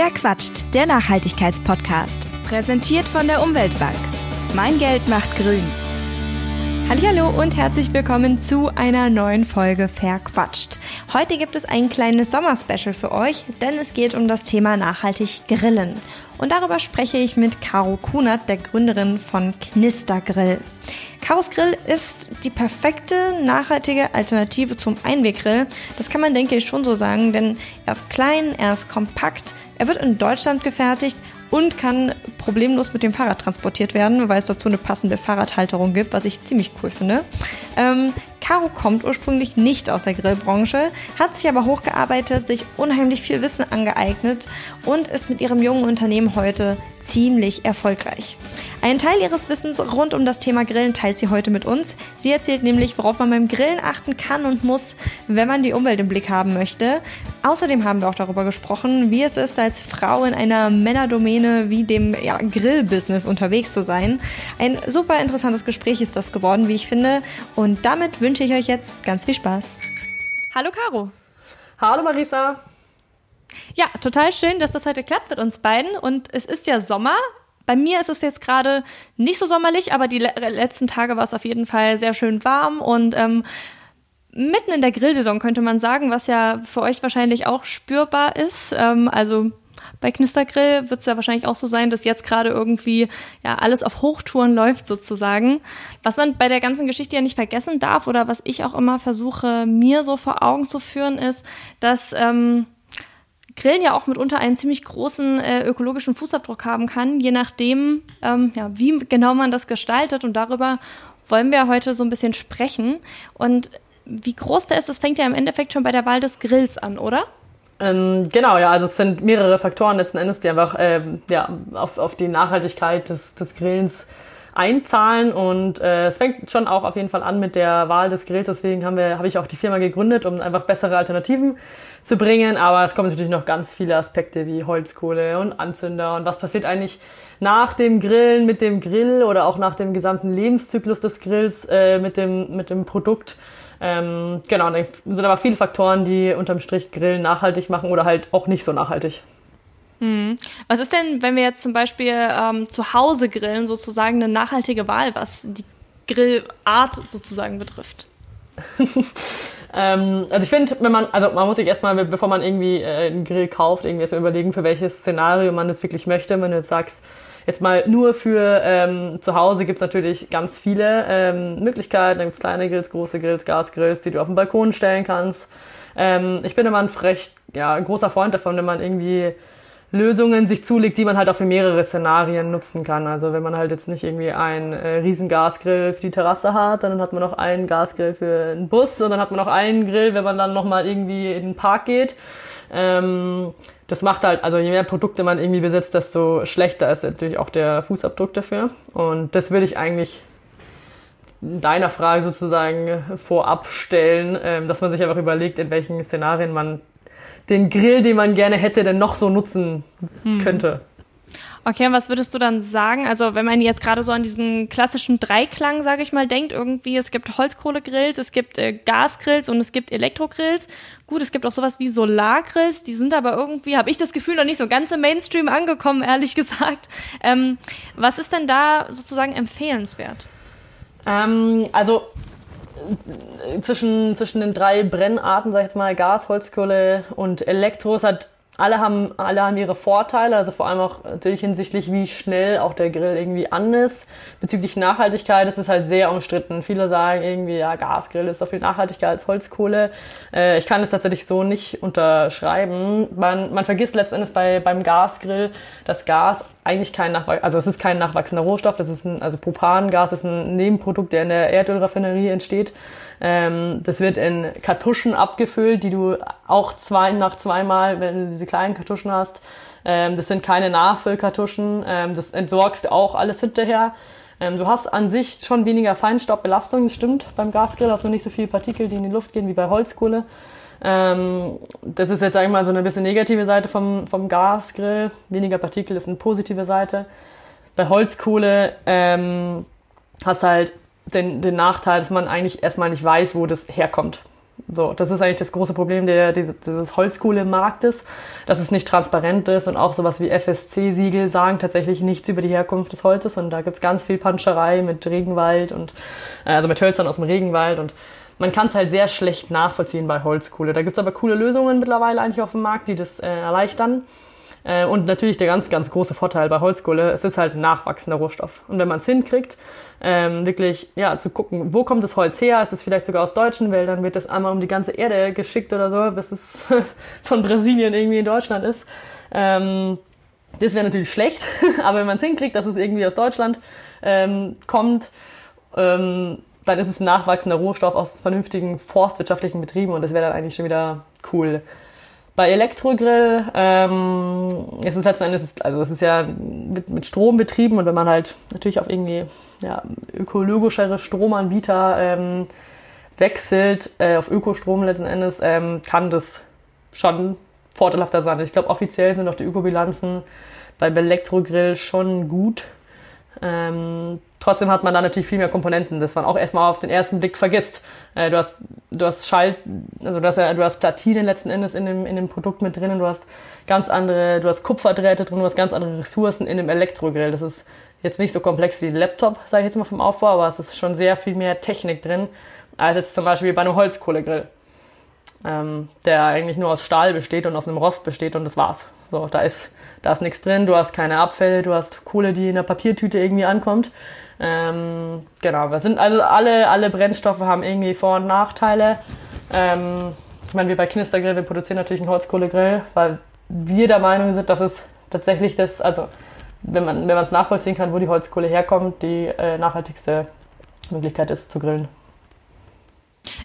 Wer quatscht? Der Nachhaltigkeitspodcast. Präsentiert von der Umweltbank. Mein Geld macht grün. Hallo und herzlich willkommen zu einer neuen Folge Verquatscht. Heute gibt es ein kleines Sommerspecial für euch, denn es geht um das Thema nachhaltig Grillen. Und darüber spreche ich mit Caro Kunert, der Gründerin von Knistergrill. Karos Grill ist die perfekte, nachhaltige Alternative zum Einweggrill. Das kann man, denke ich, schon so sagen, denn er ist klein, er ist kompakt, er wird in Deutschland gefertigt und kann problemlos mit dem Fahrrad transportiert werden, weil es dazu eine passende Fahrradhalterung gibt, was ich ziemlich cool finde. Ähm, Caro kommt ursprünglich nicht aus der Grillbranche, hat sich aber hochgearbeitet, sich unheimlich viel Wissen angeeignet und ist mit ihrem jungen Unternehmen heute ziemlich erfolgreich. Einen Teil ihres Wissens rund um das Thema Grillen teilt sie heute mit uns. Sie erzählt nämlich, worauf man beim Grillen achten kann und muss, wenn man die Umwelt im Blick haben möchte. Außerdem haben wir auch darüber gesprochen, wie es ist, als Frau in einer Männerdomäne wie dem ja, Grillbusiness unterwegs zu sein. Ein super interessantes Gespräch ist das geworden, wie ich finde. Und damit wünsche ich euch jetzt ganz viel Spaß. Hallo Caro. Hallo Marisa. Ja, total schön, dass das heute klappt mit uns beiden. Und es ist ja Sommer. Bei mir ist es jetzt gerade nicht so sommerlich, aber die letzten Tage war es auf jeden Fall sehr schön warm und ähm, mitten in der Grillsaison könnte man sagen, was ja für euch wahrscheinlich auch spürbar ist. Ähm, also bei Knistergrill wird es ja wahrscheinlich auch so sein, dass jetzt gerade irgendwie ja alles auf Hochtouren läuft sozusagen. Was man bei der ganzen Geschichte ja nicht vergessen darf oder was ich auch immer versuche mir so vor Augen zu führen ist, dass ähm, Grillen ja auch mitunter einen ziemlich großen äh, ökologischen Fußabdruck haben kann, je nachdem, ähm, ja, wie genau man das gestaltet. Und darüber wollen wir heute so ein bisschen sprechen. Und wie groß der ist, das fängt ja im Endeffekt schon bei der Wahl des Grills an, oder? Ähm, genau, ja, also es sind mehrere Faktoren letzten Endes, die einfach ähm, ja, auf, auf die Nachhaltigkeit des, des Grillens einzahlen und äh, es fängt schon auch auf jeden Fall an mit der Wahl des Grills. Deswegen haben wir, habe ich auch die Firma gegründet, um einfach bessere Alternativen zu bringen. Aber es kommen natürlich noch ganz viele Aspekte wie Holzkohle und Anzünder und was passiert eigentlich nach dem Grillen mit dem Grill oder auch nach dem gesamten Lebenszyklus des Grills äh, mit dem mit dem Produkt. Ähm, genau, da sind aber viele Faktoren, die unterm Strich Grillen nachhaltig machen oder halt auch nicht so nachhaltig. Hm. Was ist denn, wenn wir jetzt zum Beispiel ähm, zu Hause grillen, sozusagen eine nachhaltige Wahl, was die Grillart sozusagen betrifft? ähm, also ich finde, wenn man, also man muss sich erstmal, bevor man irgendwie äh, einen Grill kauft, irgendwie erstmal überlegen, für welches Szenario man das wirklich möchte. Wenn du jetzt sagst, jetzt mal nur für ähm, zu Hause gibt's natürlich ganz viele ähm, Möglichkeiten. Da gibt's kleine Grills, große Grills, Gasgrills, die du auf den Balkon stellen kannst. Ähm, ich bin immer ein recht ja, großer Freund davon, wenn man irgendwie Lösungen sich zulegt, die man halt auch für mehrere Szenarien nutzen kann. Also wenn man halt jetzt nicht irgendwie einen äh, riesen Gasgrill für die Terrasse hat, dann hat man noch einen Gasgrill für einen Bus und dann hat man noch einen Grill, wenn man dann nochmal irgendwie in den Park geht. Ähm, das macht halt, also je mehr Produkte man irgendwie besitzt, desto schlechter ist natürlich auch der Fußabdruck dafür. Und das würde ich eigentlich deiner Frage sozusagen vorab stellen, ähm, dass man sich einfach überlegt, in welchen Szenarien man den Grill, den man gerne hätte, denn noch so nutzen hm. könnte. Okay, und was würdest du dann sagen? Also, wenn man jetzt gerade so an diesen klassischen Dreiklang, sage ich mal, denkt, irgendwie, es gibt Holzkohlegrills, es gibt äh, Gasgrills und es gibt Elektrogrills. Gut, es gibt auch sowas wie Solargrills, die sind aber irgendwie, habe ich das Gefühl, noch nicht so ganz im Mainstream angekommen, ehrlich gesagt. Ähm, was ist denn da sozusagen empfehlenswert? Ähm, also zwischen, zwischen den drei Brennarten, sag ich jetzt mal, Gas, Holzkohle und Elektro, es hat alle haben, alle haben ihre Vorteile, also vor allem auch natürlich hinsichtlich, wie schnell auch der Grill irgendwie an ist. Bezüglich Nachhaltigkeit ist es halt sehr umstritten. Viele sagen irgendwie, ja, Gasgrill ist so viel nachhaltiger als Holzkohle. Äh, ich kann es tatsächlich so nicht unterschreiben. Man, man vergisst letztendlich bei, beim Gasgrill, dass Gas eigentlich kein Nachwachs, also es ist kein nachwachsender Rohstoff, das ist ein, also Propangas ist ein Nebenprodukt, der in der Erdölraffinerie entsteht. Ähm, das wird in Kartuschen abgefüllt, die du auch zwei, nach zweimal, wenn du diese kleinen Kartuschen hast, ähm, das sind keine Nachfüllkartuschen, ähm, das entsorgst du auch alles hinterher. Ähm, du hast an sich schon weniger Feinstaubbelastung, das stimmt, beim Gasgrill hast du nicht so viele Partikel, die in die Luft gehen wie bei Holzkohle. Ähm, das ist jetzt, sag ich mal, so eine bisschen negative Seite vom, vom Gasgrill. Weniger Partikel ist eine positive Seite. Bei Holzkohle ähm, hast halt den, den Nachteil, dass man eigentlich erstmal nicht weiß, wo das herkommt. So, das ist eigentlich das große Problem der, dieses, dieses Holzkohlemarktes, dass es nicht transparent ist und auch sowas wie FSC-Siegel sagen tatsächlich nichts über die Herkunft des Holzes und da gibt's ganz viel Panscherei mit Regenwald und äh, also mit Hölzern aus dem Regenwald und man kann es halt sehr schlecht nachvollziehen bei Holzkohle. Da gibt's aber coole Lösungen mittlerweile eigentlich auf dem Markt, die das äh, erleichtern. Äh, und natürlich der ganz, ganz große Vorteil bei Holzkohle, es ist halt nachwachsender Rohstoff. Und wenn man es hinkriegt, ähm, wirklich ja zu gucken, wo kommt das Holz her? Ist es vielleicht sogar aus deutschen Wäldern? Wird das einmal um die ganze Erde geschickt oder so, bis es von Brasilien irgendwie in Deutschland ist? Ähm, das wäre natürlich schlecht, aber wenn man es hinkriegt, dass es irgendwie aus Deutschland ähm, kommt, ähm, dann ist es ein nachwachsender Rohstoff aus vernünftigen forstwirtschaftlichen Betrieben und das wäre dann eigentlich schon wieder cool. Bei Elektrogrill ähm, ist es letzten Endes, also es ist ja mit, mit Strom betrieben und wenn man halt natürlich auf irgendwie ja, ökologischere Stromanbieter ähm, wechselt, äh, auf Ökostrom letzten Endes, ähm, kann das schon vorteilhafter sein. Ich glaube, offiziell sind auch die Ökobilanzen beim Elektrogrill schon gut. Ähm, trotzdem hat man da natürlich viel mehr Komponenten, das man auch erstmal auf den ersten Blick vergisst. Äh, du hast, du hast Schalt, also du hast du hast Platinen letzten Endes in dem, in dem Produkt mit drinnen, du hast ganz andere, du hast Kupferdrähte drin, du hast ganz andere Ressourcen in dem Elektrogrill. Das ist jetzt nicht so komplex wie ein Laptop, sage ich jetzt mal vom Aufbau, aber es ist schon sehr viel mehr Technik drin, als jetzt zum Beispiel bei einem Holzkohlegrill, ähm, der eigentlich nur aus Stahl besteht und aus einem Rost besteht und das war's. So, da ist, da ist nichts drin, du hast keine Abfälle, du hast Kohle, die in der Papiertüte irgendwie ankommt. Ähm, genau, wir sind also alle, alle Brennstoffe haben irgendwie Vor- und Nachteile. Ähm, ich meine, wir bei Knistergrill, wir produzieren natürlich einen Holzkohlegrill, weil wir der Meinung sind, dass es tatsächlich das, also wenn man es nachvollziehen kann, wo die Holzkohle herkommt, die äh, nachhaltigste Möglichkeit ist zu grillen.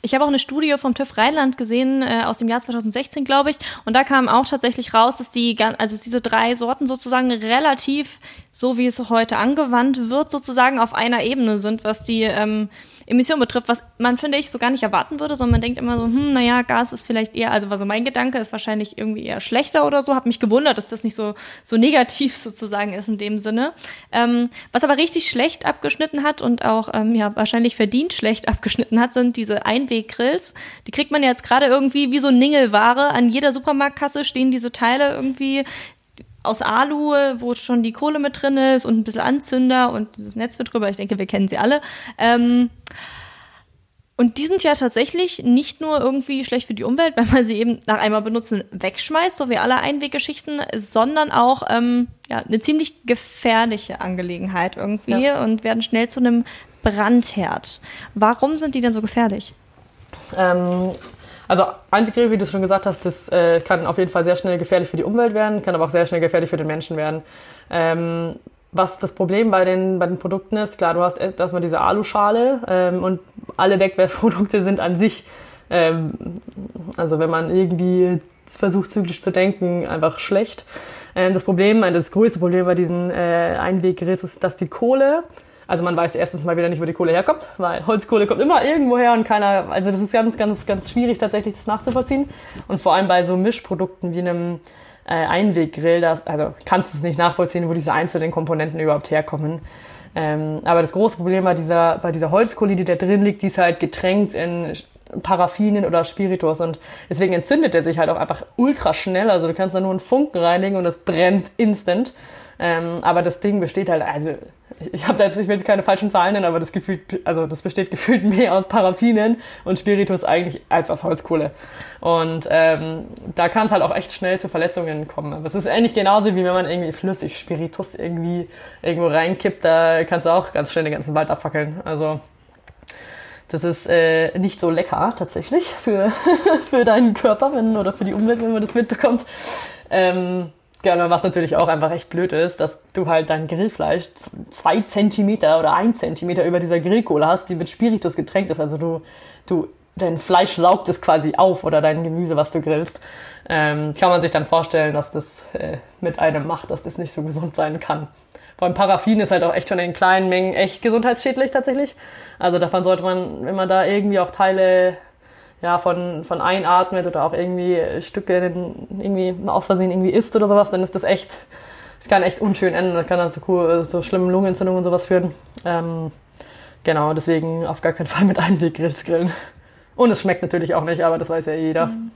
Ich habe auch eine Studie vom TÜV Rheinland gesehen äh, aus dem Jahr 2016, glaube ich, und da kam auch tatsächlich raus, dass die also diese drei Sorten sozusagen relativ so wie es heute angewandt wird sozusagen auf einer Ebene sind, was die ähm, Emission betrifft, was man, finde ich, so gar nicht erwarten würde, sondern man denkt immer so, hm, naja, Gas ist vielleicht eher, also war so mein Gedanke, ist wahrscheinlich irgendwie eher schlechter oder so. Hab mich gewundert, dass das nicht so, so negativ sozusagen ist in dem Sinne. Ähm, was aber richtig schlecht abgeschnitten hat und auch ähm, ja wahrscheinlich verdient schlecht abgeschnitten hat, sind diese Einweggrills. Die kriegt man ja jetzt gerade irgendwie wie so Ningelware. An jeder Supermarktkasse stehen diese Teile irgendwie aus Alu, wo schon die Kohle mit drin ist und ein bisschen Anzünder und das Netz wird drüber. Ich denke, wir kennen sie alle. Ähm, und die sind ja tatsächlich nicht nur irgendwie schlecht für die Umwelt, wenn man sie eben nach einmal benutzen wegschmeißt, so wie alle Einweggeschichten, sondern auch ähm, ja, eine ziemlich gefährliche Angelegenheit irgendwie ja. und werden schnell zu einem Brandherd. Warum sind die denn so gefährlich? Ähm, also Einweggrille, wie du schon gesagt hast, das äh, kann auf jeden Fall sehr schnell gefährlich für die Umwelt werden, kann aber auch sehr schnell gefährlich für den Menschen werden. Ähm, was das Problem bei den, bei den Produkten ist, klar, du hast erstmal diese Aluschale ähm, und alle Wegwerfprodukte sind an sich, ähm, also wenn man irgendwie versucht zyklisch zu denken, einfach schlecht. Ähm, das Problem, das größte Problem bei diesen äh, Einweggrills ist, dass die Kohle also man weiß erstens mal wieder nicht, wo die Kohle herkommt, weil Holzkohle kommt immer irgendwo her und keiner, also das ist ganz, ganz, ganz schwierig tatsächlich das nachzuvollziehen. Und vor allem bei so Mischprodukten wie einem äh, Einweggrill, das, also kannst du es nicht nachvollziehen, wo diese einzelnen Komponenten überhaupt herkommen. Ähm, aber das große Problem bei dieser, bei dieser Holzkohle, die da drin liegt, die ist halt getränkt in Paraffinen oder Spiritus und deswegen entzündet er sich halt auch einfach ultra schnell. Also du kannst da nur einen Funken reinlegen und es brennt instant. Ähm, aber das Ding besteht halt, also ich habe da jetzt, ich will jetzt keine falschen Zahlen nennen, aber das gefühlt, also das besteht gefühlt mehr aus Paraffinen und Spiritus eigentlich als aus Holzkohle. Und ähm, da kann es halt auch echt schnell zu Verletzungen kommen. Aber es ist ähnlich genauso wie wenn man irgendwie flüssig Spiritus irgendwie irgendwo reinkippt, da kannst du auch ganz schnell den ganzen Wald abfackeln. Also das ist äh, nicht so lecker tatsächlich für, für deinen Körper wenn, oder für die Umwelt, wenn man das mitbekommt. Ähm, Genau, was natürlich auch einfach echt blöd ist, dass du halt dein Grillfleisch zwei Zentimeter oder ein Zentimeter über dieser Grillkohle hast, die mit Spiritus getränkt ist. Also du, du, dein Fleisch saugt es quasi auf oder dein Gemüse, was du grillst. Ähm, kann man sich dann vorstellen, dass das äh, mit einem macht, dass das nicht so gesund sein kann. Vor allem Paraffin ist halt auch echt schon in kleinen Mengen echt gesundheitsschädlich tatsächlich. Also davon sollte man, wenn man da irgendwie auch Teile ja, von, von einatmet oder auch irgendwie Stücke irgendwie aus Versehen irgendwie isst oder sowas, dann ist das echt, das kann echt unschön enden. Das kann dann zu so schlimmen Lungenentzündungen und sowas führen. Ähm, genau, deswegen auf gar keinen Fall mit Einweggrills grillen. Und es schmeckt natürlich auch nicht, aber das weiß ja jeder. Mhm.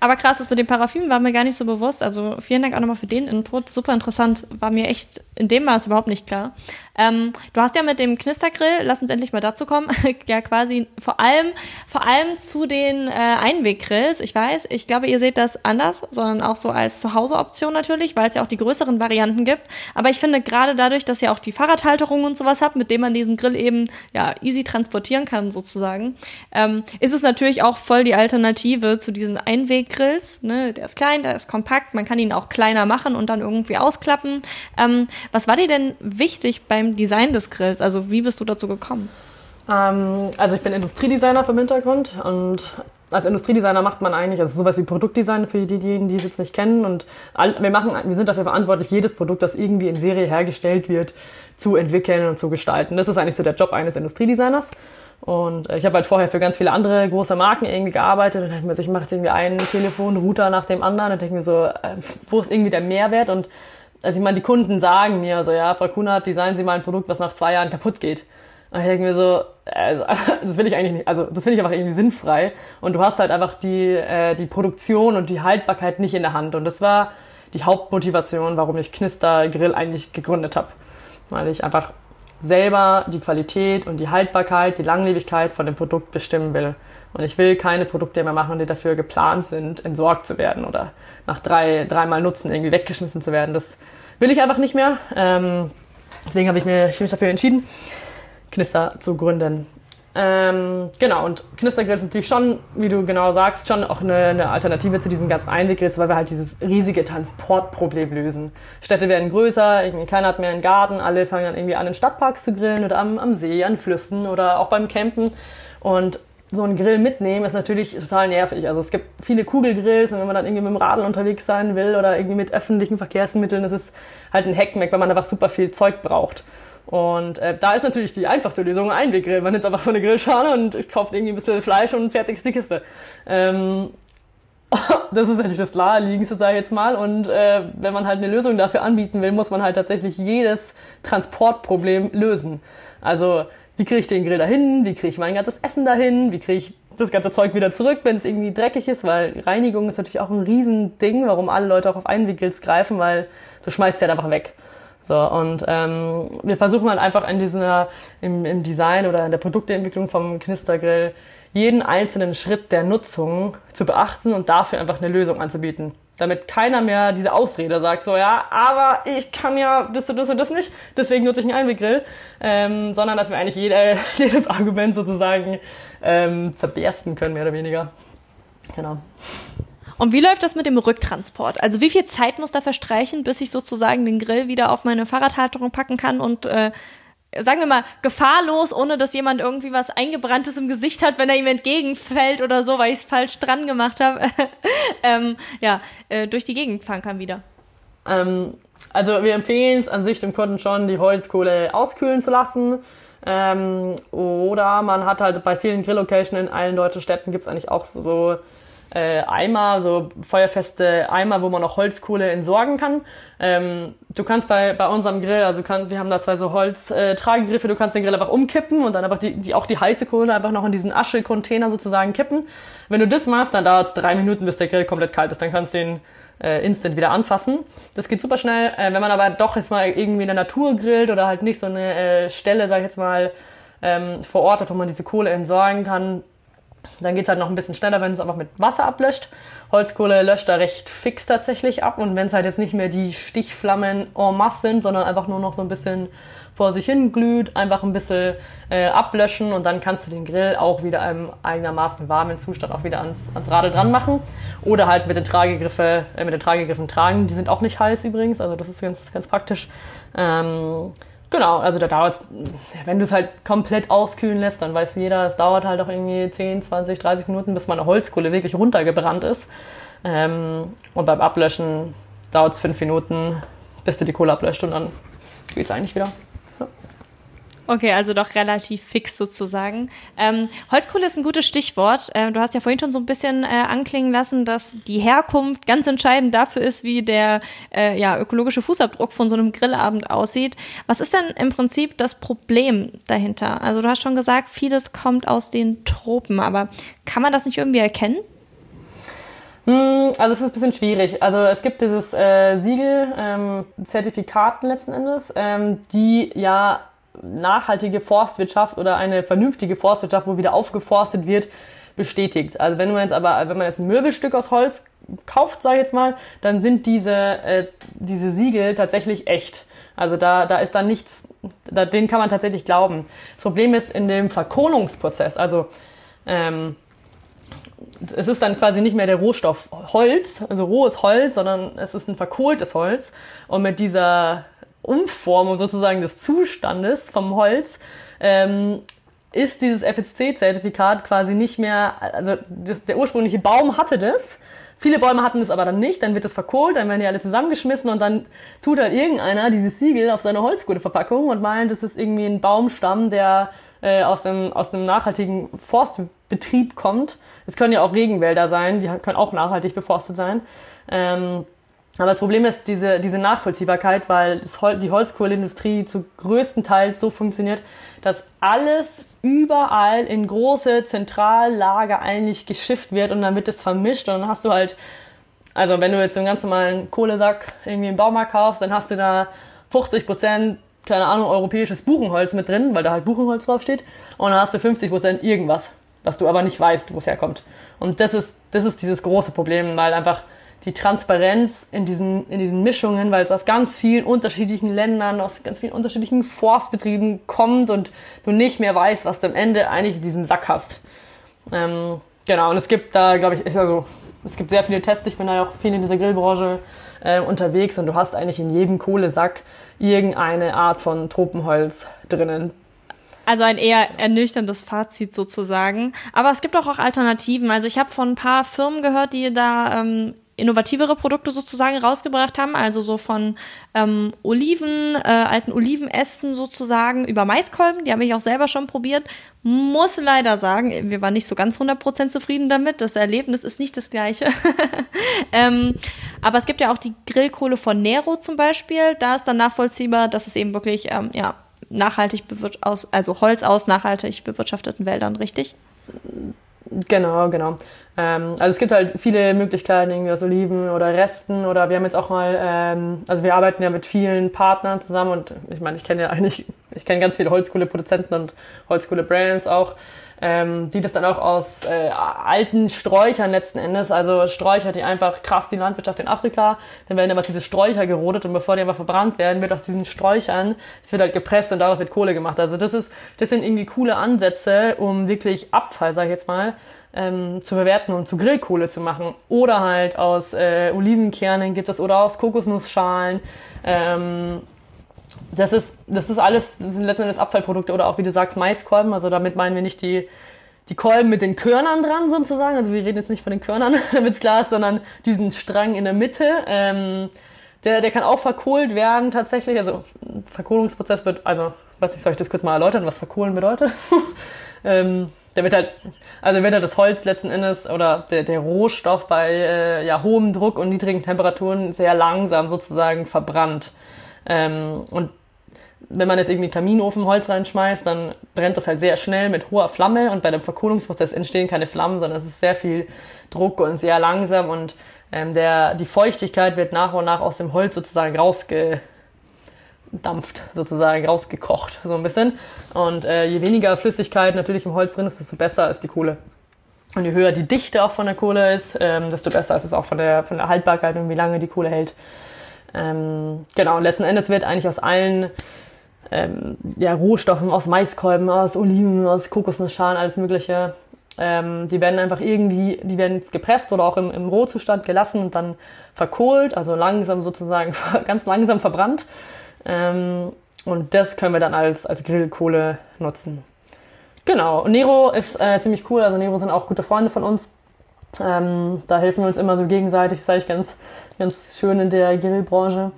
Aber krass, das mit dem Paraffin war mir gar nicht so bewusst. Also vielen Dank auch nochmal für den Input. Super interessant. War mir echt in dem Maß überhaupt nicht klar. Ähm, du hast ja mit dem Knistergrill, lass uns endlich mal dazu kommen, ja quasi vor allem, vor allem zu den äh, Einweggrills. Ich weiß, ich glaube, ihr seht das anders, sondern auch so als Zuhause-Option natürlich, weil es ja auch die größeren Varianten gibt. Aber ich finde gerade dadurch, dass ihr auch die Fahrradhalterung und sowas habt, mit dem man diesen Grill eben ja easy transportieren kann sozusagen, ähm, ist es natürlich auch voll die Alternative zu diesen Einweggrills. Ne? Der ist klein, der ist kompakt, man kann ihn auch kleiner machen und dann irgendwie ausklappen. Ähm, was war dir denn wichtig beim Design des Grills? Also wie bist du dazu gekommen? Ähm, also ich bin Industriedesigner vom Hintergrund und als Industriedesigner macht man eigentlich, also sowas wie Produktdesign für diejenigen, die es jetzt nicht kennen. Und wir machen, wir sind dafür verantwortlich, jedes Produkt, das irgendwie in Serie hergestellt wird, zu entwickeln und zu gestalten. Das ist eigentlich so der Job eines Industriedesigners. Und ich habe halt vorher für ganz viele andere große Marken irgendwie gearbeitet und dann ich mache jetzt irgendwie einen Telefonrouter nach dem anderen und denke mir so, äh, wo ist irgendwie der Mehrwert? Und also ich meine, die Kunden sagen mir so, ja, Frau Kunert, designen Sie mal ein Produkt, was nach zwei Jahren kaputt geht. Und ich denke mir so, also, das will ich eigentlich nicht, also das finde ich einfach irgendwie sinnfrei. Und du hast halt einfach die, äh, die Produktion und die Haltbarkeit nicht in der Hand. Und das war die Hauptmotivation, warum ich Knister Grill eigentlich gegründet habe. Weil ich einfach selber die Qualität und die Haltbarkeit, die Langlebigkeit von dem Produkt bestimmen will. Und ich will keine Produkte mehr machen, die dafür geplant sind, entsorgt zu werden oder nach drei, dreimal Nutzen irgendwie weggeschmissen zu werden. Das will ich einfach nicht mehr. Ähm, deswegen habe ich, ich mich dafür entschieden, Knister zu gründen. Ähm, genau, und Knistergrill ist natürlich schon, wie du genau sagst, schon auch eine, eine Alternative zu diesen ganzen Einweggrills, weil wir halt dieses riesige Transportproblem lösen. Städte werden größer, irgendwie keiner hat mehr einen Garten, alle fangen dann irgendwie an, in Stadtparks zu grillen oder am, am See, an Flüssen oder auch beim Campen. Und so einen Grill mitnehmen ist natürlich total nervig. Also es gibt viele Kugelgrills und wenn man dann irgendwie mit dem Radl unterwegs sein will oder irgendwie mit öffentlichen Verkehrsmitteln, das ist halt ein Heckmeck, weil man einfach super viel Zeug braucht. Und äh, da ist natürlich die einfachste Lösung ein Weggrill. Man nimmt einfach so eine Grillschale und kauft irgendwie ein bisschen Fleisch und fertig ist die Kiste. Ähm, das ist natürlich das naheliegendste, sage ich jetzt mal. Und äh, wenn man halt eine Lösung dafür anbieten will, muss man halt tatsächlich jedes Transportproblem lösen. Also wie kriege ich den Grill dahin, wie kriege ich mein ganzes Essen dahin, wie kriege ich das ganze Zeug wieder zurück, wenn es irgendwie dreckig ist, weil Reinigung ist natürlich auch ein Riesending, warum alle Leute auch auf Einweggrills greifen, weil du schmeißt ja halt einfach weg. So, und ähm, wir versuchen halt einfach in dieser, im, im Design oder in der Produktentwicklung vom Knistergrill jeden einzelnen Schritt der Nutzung zu beachten und dafür einfach eine Lösung anzubieten damit keiner mehr diese Ausrede sagt, so ja, aber ich kann ja das und das und das nicht, deswegen nutze ich einen Einweggrill, ähm, sondern dass wir eigentlich jede, jedes Argument sozusagen ähm, zerbersten können, mehr oder weniger. Genau. Und wie läuft das mit dem Rücktransport? Also wie viel Zeit muss da verstreichen, bis ich sozusagen den Grill wieder auf meine Fahrradhalterung packen kann und äh, sagen wir mal, gefahrlos, ohne dass jemand irgendwie was Eingebranntes im Gesicht hat, wenn er ihm entgegenfällt oder so, weil ich es falsch dran gemacht habe, ähm, ja, äh, durch die Gegend fahren kann wieder. Ähm, also wir empfehlen es an sich dem Kunden schon, die Holzkohle auskühlen zu lassen. Ähm, oder man hat halt bei vielen Grilllocations in allen deutschen Städten gibt es eigentlich auch so äh, Eimer, so feuerfeste Eimer, wo man auch Holzkohle entsorgen kann. Ähm, du kannst bei, bei unserem Grill, also kann, wir haben da zwei so Holztragegriffe, äh, du kannst den Grill einfach umkippen und dann einfach die, die, auch die heiße Kohle einfach noch in diesen Aschecontainer sozusagen kippen. Wenn du das machst, dann dauert es drei Minuten, bis der Grill komplett kalt ist. Dann kannst du den äh, instant wieder anfassen. Das geht super schnell. Äh, wenn man aber doch jetzt mal irgendwie in der Natur grillt oder halt nicht so eine äh, Stelle, sag ich jetzt mal, ähm, vor Ort hat, wo man diese Kohle entsorgen kann, dann geht es halt noch ein bisschen schneller, wenn es einfach mit Wasser ablöscht. Holzkohle löscht da recht fix tatsächlich ab und wenn es halt jetzt nicht mehr die Stichflammen en masse sind, sondern einfach nur noch so ein bisschen vor sich hin glüht, einfach ein bisschen äh, ablöschen und dann kannst du den Grill auch wieder im eigenermaßen warmen Zustand auch wieder ans, ans Radl dran machen. Oder halt mit den Tragegriffe, äh, mit den Tragegriffen tragen. Die sind auch nicht heiß übrigens, also das ist ganz, ganz praktisch. Ähm, Genau, also da dauert wenn du es halt komplett auskühlen lässt, dann weiß jeder, es dauert halt auch irgendwie 10, 20, 30 Minuten, bis meine Holzkohle wirklich runtergebrannt ist. Ähm, und beim Ablöschen dauert es 5 Minuten, bis du die Kohle ablöscht und dann geht es eigentlich wieder. Okay, also doch relativ fix sozusagen. Ähm, Holzkohle ist ein gutes Stichwort. Ähm, du hast ja vorhin schon so ein bisschen äh, anklingen lassen, dass die Herkunft ganz entscheidend dafür ist, wie der äh, ja, ökologische Fußabdruck von so einem Grillabend aussieht. Was ist denn im Prinzip das Problem dahinter? Also du hast schon gesagt, vieles kommt aus den Tropen, aber kann man das nicht irgendwie erkennen? Hm, also es ist ein bisschen schwierig. Also es gibt dieses äh, Siegel, ähm, Zertifikaten letzten Endes, ähm, die ja nachhaltige Forstwirtschaft oder eine vernünftige Forstwirtschaft, wo wieder aufgeforstet wird, bestätigt. Also wenn man jetzt aber, wenn man jetzt ein Möbelstück aus Holz kauft, sage ich jetzt mal, dann sind diese, äh, diese Siegel tatsächlich echt. Also da, da ist dann nichts, da, denen kann man tatsächlich glauben. Das Problem ist in dem Verkohlungsprozess, also ähm, es ist dann quasi nicht mehr der Rohstoff Holz, also rohes Holz, sondern es ist ein verkohltes Holz. Und mit dieser Umformung sozusagen des Zustandes vom Holz, ähm, ist dieses FSC-Zertifikat quasi nicht mehr, also das, der ursprüngliche Baum hatte das, viele Bäume hatten das aber dann nicht, dann wird das verkohlt, dann werden die alle zusammengeschmissen und dann tut halt irgendeiner dieses Siegel auf seine Holzkohleverpackung und meint, das ist irgendwie ein Baumstamm, der äh, aus, dem, aus einem nachhaltigen Forstbetrieb kommt. Es können ja auch Regenwälder sein, die können auch nachhaltig beforstet sein. Ähm, aber das Problem ist diese, diese Nachvollziehbarkeit, weil Hol die Holzkohleindustrie zu größten Teils so funktioniert, dass alles überall in große Zentrallager eigentlich geschifft wird und dann wird es vermischt und dann hast du halt, also wenn du jetzt einen ganz normalen Kohlesack irgendwie im Baumarkt kaufst, dann hast du da 50 Prozent, keine Ahnung, europäisches Buchenholz mit drin, weil da halt Buchenholz draufsteht und dann hast du 50 Prozent irgendwas, was du aber nicht weißt, wo es herkommt. Und das ist, das ist dieses große Problem, weil einfach die Transparenz in diesen, in diesen Mischungen, weil es aus ganz vielen unterschiedlichen Ländern, aus ganz vielen unterschiedlichen Forstbetrieben kommt und du nicht mehr weißt, was du am Ende eigentlich in diesem Sack hast. Ähm, genau, und es gibt da, glaube ich, ist also, es gibt sehr viele Tests, ich bin da ja auch viel in dieser Grillbranche äh, unterwegs und du hast eigentlich in jedem Kohlesack irgendeine Art von Tropenholz drinnen. Also ein eher ernüchterndes Fazit sozusagen. Aber es gibt auch, auch Alternativen. Also ich habe von ein paar Firmen gehört, die da ähm, innovativere Produkte sozusagen rausgebracht haben, also so von ähm, Oliven, äh, alten Olivenästen sozusagen über Maiskolben, die habe ich auch selber schon probiert. Muss leider sagen, wir waren nicht so ganz 100% zufrieden damit, das Erlebnis ist nicht das gleiche. ähm, aber es gibt ja auch die Grillkohle von Nero zum Beispiel, da ist dann nachvollziehbar, dass es eben wirklich, ähm, ja, nachhaltig aus, also Holz aus nachhaltig bewirtschafteten Wäldern, richtig? Genau, genau. Ähm, also es gibt halt viele Möglichkeiten, irgendwie aus Oliven oder Resten oder wir haben jetzt auch mal, ähm, also wir arbeiten ja mit vielen Partnern zusammen und ich meine, ich kenne ja eigentlich, ich kenne ganz viele Holzkohleproduzenten und Holzkohle-Brands auch, ähm, die das dann auch aus äh, alten Sträuchern letzten Endes, also Sträucher, die einfach krass die Landwirtschaft in Afrika, dann werden immer diese Sträucher gerodet und bevor die einfach verbrannt werden, wird aus diesen Sträuchern, es wird halt gepresst und daraus wird Kohle gemacht. Also das ist, das sind irgendwie coole Ansätze, um wirklich Abfall, sag ich jetzt mal, ähm, zu verwerten und zu Grillkohle zu machen. Oder halt aus äh, Olivenkernen gibt es oder aus Kokosnussschalen. Ähm, das ist, das ist alles, das sind letztendlich Abfallprodukte oder auch wie du sagst, Maiskolben. Also damit meinen wir nicht die, die Kolben mit den Körnern dran sozusagen. Also wir reden jetzt nicht von den Körnern, damit es klar ist, sondern diesen Strang in der Mitte. Ähm, der, der kann auch verkohlt werden tatsächlich. Also Verkohlungsprozess wird, also was ich soll ich das kurz mal erläutern, was verkohlen bedeutet. ähm, der wird halt, also wird halt das Holz letzten Endes oder der, der Rohstoff bei äh, ja, hohem Druck und niedrigen Temperaturen sehr langsam sozusagen verbrannt. Ähm, und wenn man jetzt irgendwie Kaminofen Holz reinschmeißt, dann brennt das halt sehr schnell mit hoher Flamme und bei dem Verkohlungsprozess entstehen keine Flammen, sondern es ist sehr viel Druck und sehr langsam und ähm, der, die Feuchtigkeit wird nach und nach aus dem Holz sozusagen rausge, dampft sozusagen rausgekocht, so ein bisschen. Und äh, je weniger Flüssigkeit natürlich im Holz drin ist, desto besser ist die Kohle. Und je höher die Dichte auch von der Kohle ist, ähm, desto besser ist es auch von der, von der Haltbarkeit und wie lange die Kohle hält. Ähm, genau, und letzten Endes wird eigentlich aus allen ähm, ja, Rohstoffen, aus Maiskolben, aus Oliven, aus Kokosnussschalen, alles Mögliche, ähm, die werden einfach irgendwie, die werden gepresst oder auch im, im Rohzustand gelassen und dann verkohlt, also langsam sozusagen, ganz langsam verbrannt. Ähm, und das können wir dann als, als Grillkohle nutzen. Genau, Nero ist äh, ziemlich cool, also Nero sind auch gute Freunde von uns. Ähm, da helfen wir uns immer so gegenseitig, das eigentlich ganz, ganz schön in der Grillbranche.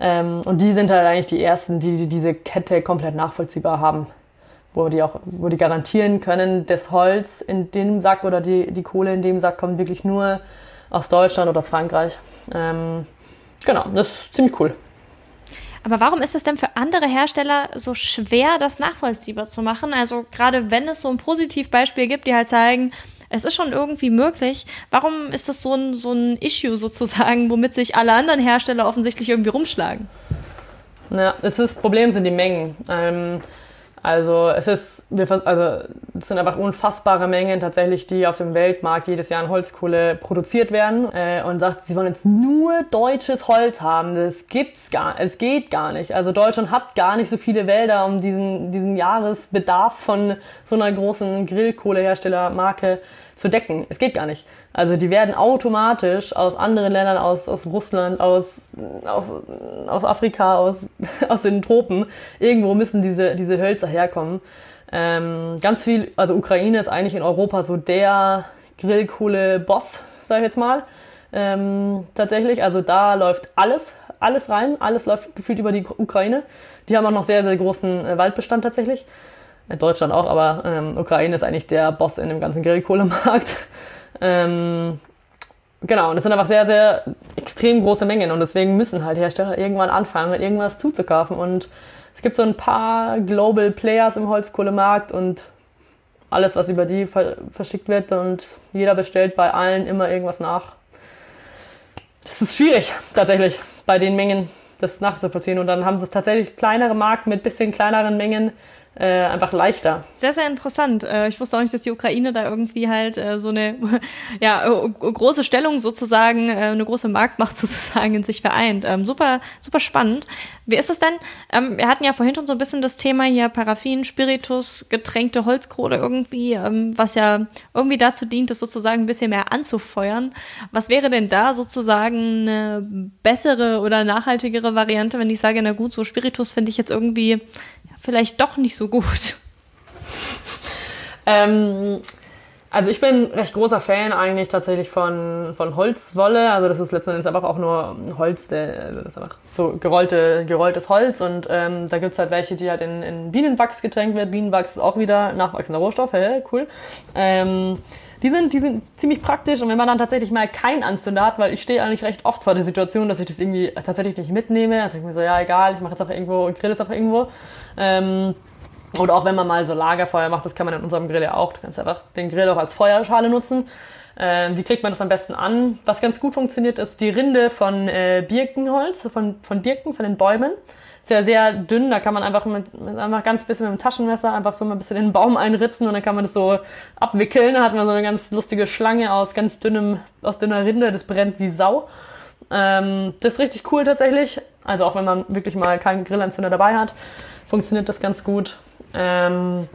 Ähm, und die sind halt eigentlich die ersten, die, die diese Kette komplett nachvollziehbar haben. Wo die auch, wo die garantieren können, das Holz in dem Sack oder die, die Kohle in dem Sack kommt wirklich nur aus Deutschland oder aus Frankreich. Ähm, genau, das ist ziemlich cool. Aber warum ist es denn für andere Hersteller so schwer, das nachvollziehbar zu machen? Also gerade wenn es so ein Positivbeispiel gibt, die halt zeigen, es ist schon irgendwie möglich. Warum ist das so ein, so ein Issue sozusagen, womit sich alle anderen Hersteller offensichtlich irgendwie rumschlagen? Ja, das, ist, das Problem sind die Mengen. Ähm, also es ist, also es sind einfach unfassbare Mengen tatsächlich, die auf dem Weltmarkt jedes Jahr in Holzkohle produziert werden. Äh, und sagt, sie wollen jetzt nur deutsches Holz haben. Das gibt's gar, es geht gar nicht. Also Deutschland hat gar nicht so viele Wälder, um diesen diesen Jahresbedarf von so einer großen Grillkohleherstellermarke zu decken. Es geht gar nicht. Also die werden automatisch aus anderen Ländern, aus, aus Russland, aus, aus, aus Afrika, aus, aus den Tropen, irgendwo müssen diese, diese Hölzer herkommen. Ähm, ganz viel, also Ukraine ist eigentlich in Europa so der Grillkohle-Boss, sag ich jetzt mal. Ähm, tatsächlich, also da läuft alles, alles rein, alles läuft gefühlt über die Ukraine. Die haben auch noch sehr, sehr großen äh, Waldbestand tatsächlich. Deutschland auch, aber ähm, Ukraine ist eigentlich der Boss in dem ganzen Grillkohlemarkt. Ähm, genau, und es sind einfach sehr, sehr extrem große Mengen und deswegen müssen halt Hersteller irgendwann anfangen, mit irgendwas zuzukaufen. Und es gibt so ein paar Global Players im Holzkohlemarkt und alles, was über die verschickt wird und jeder bestellt bei allen immer irgendwas nach. Das ist schwierig, tatsächlich, bei den Mengen das nachzuvollziehen. Und dann haben sie es tatsächlich kleinere Marken mit bisschen kleineren Mengen äh, einfach leichter. Sehr, sehr interessant. Äh, ich wusste auch nicht, dass die Ukraine da irgendwie halt äh, so eine ja, große Stellung sozusagen, äh, eine große Marktmacht sozusagen in sich vereint. Ähm, super, super spannend. Wie ist es denn? Ähm, wir hatten ja vorhin schon so ein bisschen das Thema hier Paraffin, Spiritus, getränkte Holzkohle irgendwie, ähm, was ja irgendwie dazu dient, das sozusagen ein bisschen mehr anzufeuern. Was wäre denn da sozusagen eine bessere oder nachhaltigere Variante, wenn ich sage, na gut, so Spiritus finde ich jetzt irgendwie vielleicht doch nicht so gut? Ähm, also ich bin recht großer Fan eigentlich tatsächlich von, von Holzwolle. Also das ist letzten Endes einfach auch nur Holz, also das ist einfach so gerollte, gerolltes Holz. Und ähm, da gibt's halt welche, die halt in, in Bienenwachs getränkt wird. Bienenwachs ist auch wieder nachwachsender Rohstoff, hey, cool. Ähm, die sind, die sind ziemlich praktisch und wenn man dann tatsächlich mal kein Anzünder hat, weil ich stehe eigentlich recht oft vor der Situation, dass ich das irgendwie tatsächlich nicht mitnehme, dann denke ich mir so, ja egal, ich mache jetzt auch irgendwo, grill es auch irgendwo. Ähm, oder auch wenn man mal so Lagerfeuer macht, das kann man in unserem Grill ja auch. Du kannst einfach den Grill auch als Feuerschale nutzen. Ähm, wie kriegt man das am besten an? Was ganz gut funktioniert, ist die Rinde von äh, Birkenholz, von, von Birken, von den Bäumen sehr, sehr dünn. Da kann man einfach mit einfach ganz bisschen mit dem Taschenmesser einfach so mal ein bisschen in den Baum einritzen und dann kann man das so abwickeln. Da hat man so eine ganz lustige Schlange aus ganz dünnem, aus dünner Rinde. Das brennt wie Sau. Ähm, das ist richtig cool tatsächlich. Also auch wenn man wirklich mal keinen Grillanzünder dabei hat, funktioniert das ganz gut. Ähm,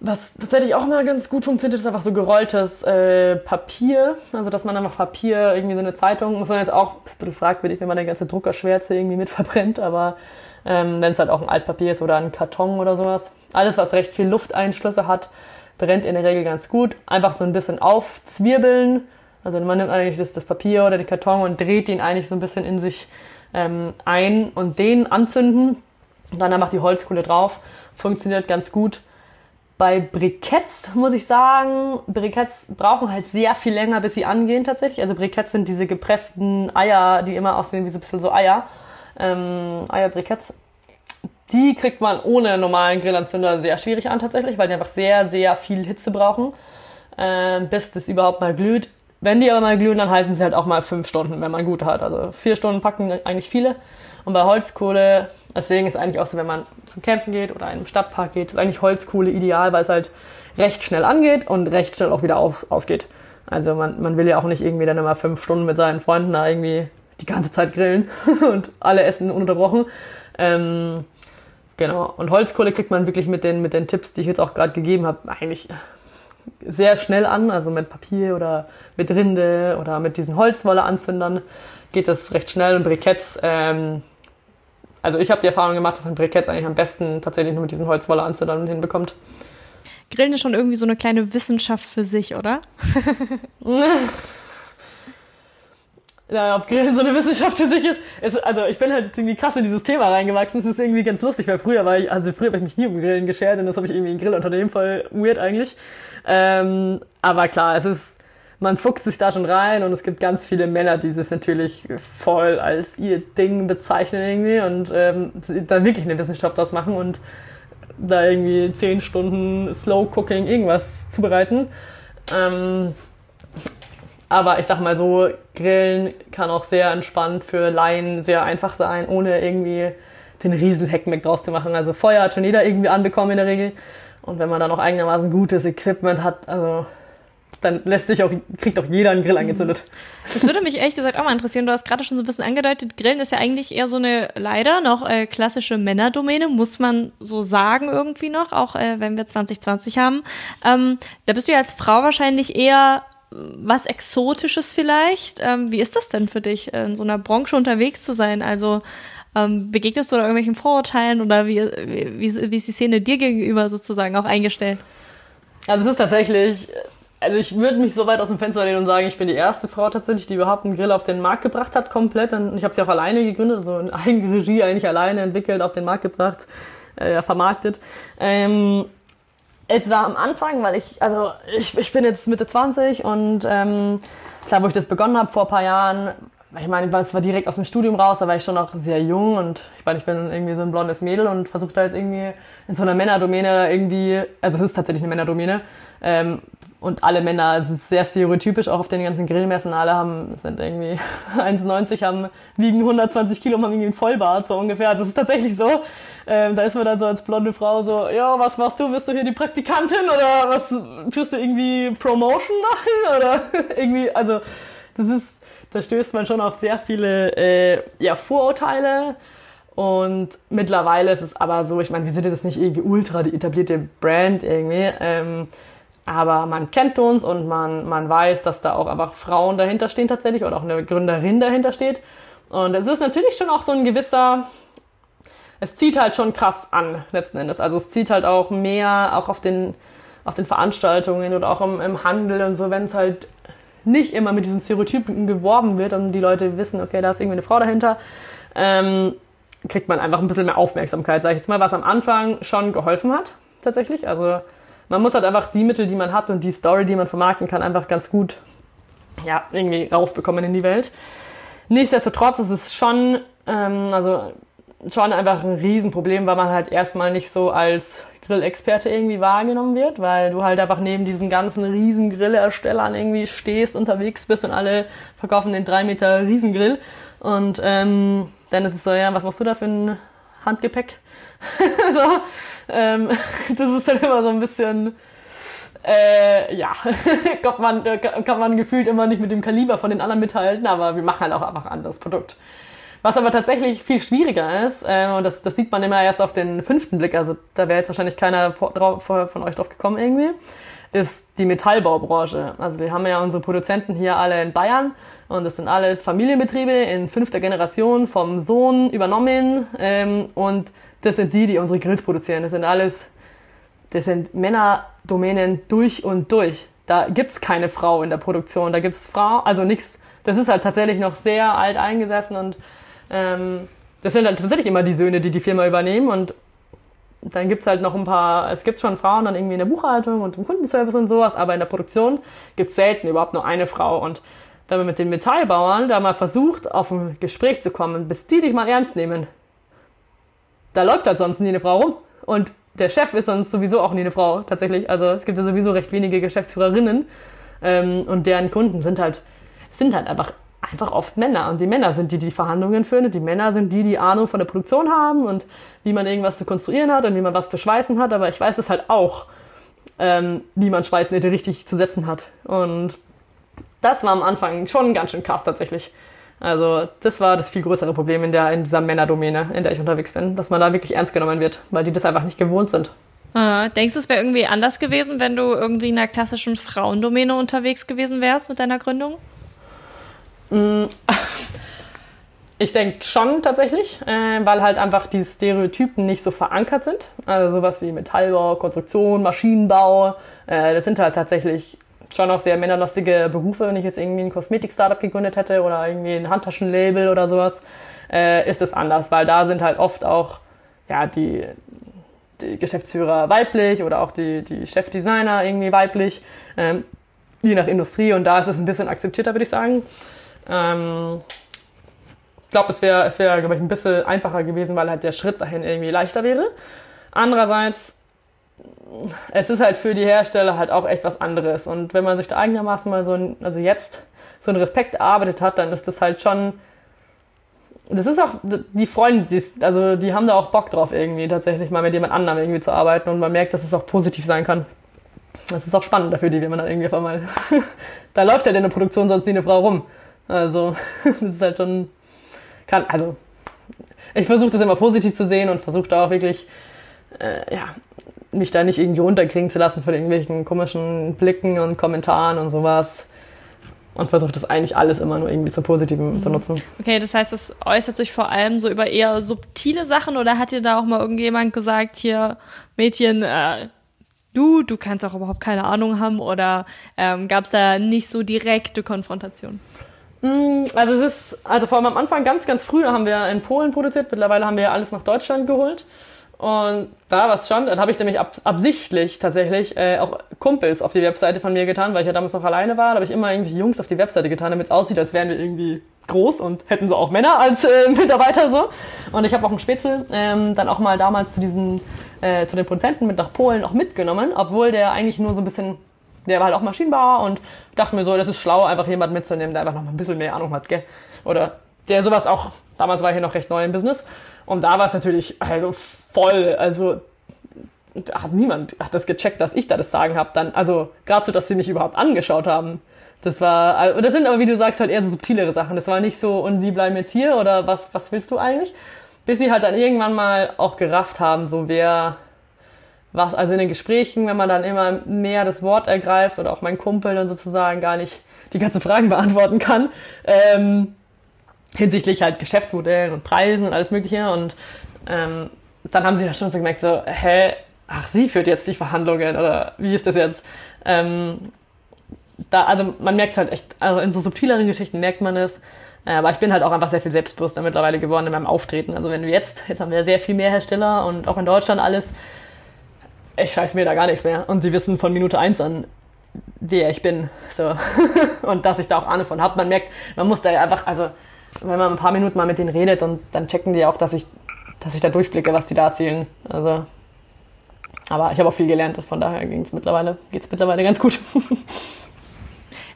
was tatsächlich auch mal ganz gut funktioniert, ist einfach so gerolltes äh, Papier. Also, dass man einfach Papier, irgendwie so eine Zeitung, muss man jetzt auch, ist ein bisschen fragwürdig, wenn man eine ganze Druckerschwärze irgendwie mit verbrennt, aber ähm, wenn es halt auch ein Altpapier ist oder ein Karton oder sowas. Alles, was recht viel Lufteinschlüsse hat, brennt in der Regel ganz gut. Einfach so ein bisschen aufzwirbeln. Also man nimmt eigentlich das, das Papier oder den Karton und dreht den eigentlich so ein bisschen in sich ähm, ein und den anzünden. Und dann einfach die Holzkohle drauf. Funktioniert ganz gut. Bei Briketts muss ich sagen, Briketts brauchen halt sehr viel länger, bis sie angehen tatsächlich. Also Briketts sind diese gepressten Eier, die immer aussehen wie so ein bisschen so Eier. Ähm, Eierbriketts. Die kriegt man ohne normalen Grillanzünder sehr schwierig an tatsächlich, weil die einfach sehr, sehr viel Hitze brauchen, äh, bis das überhaupt mal glüht. Wenn die aber mal glühen, dann halten sie halt auch mal fünf Stunden, wenn man gut hat. Also vier Stunden packen eigentlich viele. Und bei Holzkohle Deswegen ist eigentlich auch so, wenn man zum Campen geht oder in einem Stadtpark geht, ist eigentlich Holzkohle ideal, weil es halt recht schnell angeht und recht schnell auch wieder auf, ausgeht. Also man, man will ja auch nicht irgendwie dann immer fünf Stunden mit seinen Freunden da irgendwie die ganze Zeit grillen und alle essen ununterbrochen. Ähm, genau. Und Holzkohle kriegt man wirklich mit den, mit den Tipps, die ich jetzt auch gerade gegeben habe, eigentlich sehr schnell an. Also mit Papier oder mit Rinde oder mit diesen Holzwolle-Anzündern geht das recht schnell und Briketts ähm, also ich habe die Erfahrung gemacht, dass man Briketts eigentlich am besten tatsächlich nur mit diesen Holzwolle anzündern hinbekommt. Grillen ist schon irgendwie so eine kleine Wissenschaft für sich, oder? ja, ob Grillen so eine Wissenschaft für sich ist, ist, also ich bin halt jetzt irgendwie krass in dieses Thema reingewachsen. Es ist irgendwie ganz lustig, weil früher war ich, also früher habe ich mich nie um Grillen geschert und das habe ich irgendwie ein Grillunternehmen voll weird eigentlich. Ähm, aber klar, es ist, man fuchst sich da schon rein und es gibt ganz viele Männer, die das natürlich voll als ihr Ding bezeichnen irgendwie und ähm, da wirklich eine Wissenschaft draus machen und da irgendwie zehn Stunden Slow Cooking irgendwas zubereiten. Ähm, aber ich sag mal so, Grillen kann auch sehr entspannt für Laien sehr einfach sein, ohne irgendwie den riesen Heckmeck draus zu machen. Also Feuer hat schon jeder irgendwie anbekommen in der Regel. Und wenn man dann auch einigermaßen gutes Equipment hat, also dann lässt sich auch, kriegt auch jeder einen Grill mhm. angezündet. Das würde mich ehrlich gesagt auch mal interessieren. Du hast gerade schon so ein bisschen angedeutet, Grillen ist ja eigentlich eher so eine leider noch äh, klassische Männerdomäne, muss man so sagen irgendwie noch, auch äh, wenn wir 2020 haben. Ähm, da bist du ja als Frau wahrscheinlich eher was Exotisches vielleicht. Ähm, wie ist das denn für dich, in so einer Branche unterwegs zu sein? Also ähm, begegnest du da irgendwelchen Vorurteilen oder wie, wie, wie ist die Szene dir gegenüber sozusagen auch eingestellt? Also es ist tatsächlich, also ich würde mich so weit aus dem Fenster lehnen und sagen, ich bin die erste Frau tatsächlich, die überhaupt einen Grill auf den Markt gebracht hat, komplett. Und ich habe sie auch alleine gegründet, so in Eigenregie eigentlich alleine entwickelt, auf den Markt gebracht, äh, vermarktet. Ähm, es war am Anfang, weil ich, also ich, ich bin jetzt Mitte 20 und ähm, klar, wo ich das begonnen habe vor ein paar Jahren, ich meine, es war direkt aus dem Studium raus, da war ich schon noch sehr jung und ich meine, ich bin irgendwie so ein blondes Mädel und versuche da jetzt irgendwie in so einer Männerdomäne irgendwie, also es ist tatsächlich eine Männerdomäne, ähm, und alle Männer, es ist sehr stereotypisch, auch auf den ganzen Grillmessen, alle haben, sind irgendwie 1,90, haben, wiegen 120 Kilo, haben irgendwie einen Vollbart, so ungefähr. Also es ist tatsächlich so. Ähm, da ist man dann so als blonde Frau so, ja, was machst du? Bist du hier die Praktikantin oder was tust du irgendwie Promotion machen? Oder irgendwie, also das ist, da stößt man schon auf sehr viele äh, ja, Vorurteile. Und mittlerweile ist es aber so, ich meine, wir sind jetzt nicht irgendwie ultra die etablierte Brand irgendwie. Ähm, aber man kennt uns und man, man weiß, dass da auch einfach Frauen dahinter stehen tatsächlich oder auch eine Gründerin dahinter steht. Und es ist natürlich schon auch so ein gewisser, es zieht halt schon krass an, letzten Endes. Also es zieht halt auch mehr, auch auf den, auf den Veranstaltungen oder auch im, im Handel und so, wenn es halt nicht immer mit diesen Stereotypen geworben wird und die Leute wissen, okay, da ist irgendwie eine Frau dahinter, ähm, kriegt man einfach ein bisschen mehr Aufmerksamkeit, sage ich jetzt mal, was am Anfang schon geholfen hat, tatsächlich. Also man muss halt einfach die Mittel, die man hat und die Story, die man vermarkten kann, einfach ganz gut ja, irgendwie rausbekommen in die Welt. Nichtsdestotrotz ist es schon, ähm, also schon einfach ein Riesenproblem, weil man halt erstmal nicht so als Grillexperte irgendwie wahrgenommen wird, weil du halt einfach neben diesen ganzen riesen Grillerstellern irgendwie stehst, unterwegs bist und alle verkaufen den 3 Meter Riesengrill. Und ähm, dann ist es so, ja, was machst du da für ein Handgepäck? so, ähm, das ist dann immer so ein bisschen, äh, ja, kann man, kann man gefühlt immer nicht mit dem Kaliber von den anderen mithalten, aber wir machen halt auch einfach ein anderes Produkt. Was aber tatsächlich viel schwieriger ist, äh, und das, das sieht man immer erst auf den fünften Blick, also da wäre jetzt wahrscheinlich keiner vor, drauf, von euch drauf gekommen irgendwie, ist die Metallbaubranche. Also wir haben ja unsere Produzenten hier alle in Bayern und das sind alles Familienbetriebe in fünfter Generation vom Sohn übernommen ähm, und das sind die, die unsere Grills produzieren. Das sind alles, das sind Männerdomänen durch und durch. Da gibt's keine Frau in der Produktion. Da gibt's Frau, also nichts. Das ist halt tatsächlich noch sehr alt eingesessen und ähm, das sind dann tatsächlich immer die Söhne, die die Firma übernehmen und dann gibt's halt noch ein paar, es gibt schon Frauen dann irgendwie in der Buchhaltung und im Kundenservice und sowas, aber in der Produktion gibt's selten überhaupt nur eine Frau und wenn man mit den Metallbauern da mal versucht, auf ein Gespräch zu kommen, bis die dich mal ernst nehmen, da läuft halt sonst nie eine Frau rum. Und der Chef ist sonst sowieso auch nie eine Frau, tatsächlich. Also es gibt ja sowieso recht wenige Geschäftsführerinnen. Ähm, und deren Kunden sind halt, sind halt einfach, einfach oft Männer. Und die Männer sind die, die Verhandlungen führen. Und die Männer sind die, die Ahnung von der Produktion haben und wie man irgendwas zu konstruieren hat und wie man was zu schweißen hat. Aber ich weiß es halt auch, ähm, wie man Schweißnähte richtig zu setzen hat. Und das war am Anfang schon ganz schön krass tatsächlich. Also das war das viel größere Problem in, der, in dieser Männerdomäne, in der ich unterwegs bin, dass man da wirklich ernst genommen wird, weil die das einfach nicht gewohnt sind. Ah, denkst du, es wäre irgendwie anders gewesen, wenn du irgendwie in einer klassischen Frauendomäne unterwegs gewesen wärst mit deiner Gründung? Mm. Ich denke schon tatsächlich, äh, weil halt einfach die Stereotypen nicht so verankert sind. Also sowas wie Metallbau, Konstruktion, Maschinenbau, äh, das sind halt tatsächlich schon auch sehr männerlastige Berufe, wenn ich jetzt irgendwie ein Kosmetik-Startup gegründet hätte oder irgendwie ein Handtaschenlabel oder sowas, äh, ist es anders, weil da sind halt oft auch ja, die, die Geschäftsführer weiblich oder auch die, die Chefdesigner irgendwie weiblich, ähm, je nach Industrie und da ist es ein bisschen akzeptierter, würde ich sagen. Ähm, ich glaube, es wäre, es wäre, glaube ich, ein bisschen einfacher gewesen, weil halt der Schritt dahin irgendwie leichter wäre. Andererseits, es ist halt für die Hersteller halt auch echt was anderes. Und wenn man sich da eigenermaßen mal so ein, also jetzt so einen Respekt erarbeitet hat, dann ist das halt schon, das ist auch, die freuen sich, also die haben da auch Bock drauf irgendwie tatsächlich mal mit jemand anderem irgendwie zu arbeiten und man merkt, dass es auch positiv sein kann. Das ist auch spannend dafür, die, wenn man dann irgendwie einfach mal, da läuft ja in der Produktion sonst nie eine Frau rum. Also, das ist halt schon, kann, also, ich versuche das immer positiv zu sehen und versuche da auch wirklich, äh, ja, mich da nicht irgendwie runterkriegen zu lassen von irgendwelchen komischen Blicken und Kommentaren und sowas. Und versuche das eigentlich alles immer nur irgendwie zum Positiven mhm. zu nutzen. Okay, das heißt, es äußert sich vor allem so über eher subtile Sachen oder hat dir da auch mal irgendjemand gesagt, hier, Mädchen, äh, du, du kannst auch überhaupt keine Ahnung haben oder ähm, gab es da nicht so direkte Konfrontation? Mm, also es ist, also vor allem am Anfang ganz, ganz früh haben wir in Polen produziert, mittlerweile haben wir ja alles nach Deutschland geholt. Und da war es schon, dann habe ich nämlich ab, absichtlich tatsächlich äh, auch Kumpels auf die Webseite von mir getan, weil ich ja damals noch alleine war. Da habe ich immer irgendwie Jungs auf die Webseite getan, damit es aussieht, als wären wir irgendwie groß und hätten so auch Männer als äh, Mitarbeiter so. Und ich habe auch einen Spätzle ähm, dann auch mal damals zu diesen äh, zu den Produzenten mit nach Polen auch mitgenommen, obwohl der eigentlich nur so ein bisschen der war halt auch Maschinenbauer und dachte mir so, das ist schlau, einfach jemanden mitzunehmen, der einfach noch mal ein bisschen mehr Ahnung hat, gell? Oder der sowas auch, damals war ich hier noch recht neu im Business. Und da war es natürlich also voll, also da hat niemand hat das gecheckt, dass ich da das Sagen habe. Dann, also gerade so, dass sie mich überhaupt angeschaut haben. Das war, also, das sind aber, wie du sagst, halt eher so subtilere Sachen. Das war nicht so, und sie bleiben jetzt hier oder was, was willst du eigentlich? Bis sie halt dann irgendwann mal auch gerafft haben, so wer, was, also in den Gesprächen, wenn man dann immer mehr das Wort ergreift oder auch mein Kumpel dann sozusagen gar nicht die ganzen Fragen beantworten kann, ähm, hinsichtlich halt Geschäftsmodellen und Preisen und alles Mögliche. Und ähm, dann haben sie da schon so gemerkt, so, hä, ach, sie führt jetzt die Verhandlungen oder wie ist das jetzt? Ähm, da, also man merkt es halt echt, also in so subtileren Geschichten merkt man es. Äh, aber ich bin halt auch einfach sehr viel selbstbewusster mittlerweile geworden in meinem Auftreten. Also wenn wir jetzt, jetzt haben wir sehr viel mehr Hersteller und auch in Deutschland alles, ich scheiß mir da gar nichts mehr. Und sie wissen von Minute eins an, wer ich bin. So. und dass ich da auch Ahnung von habe. Man merkt, man muss da einfach, also wenn man ein paar Minuten mal mit denen redet und dann checken die auch, dass ich, dass ich da durchblicke, was die da erzählen. Also, aber ich habe auch viel gelernt und von daher ging es mittlerweile, geht's mittlerweile ganz gut.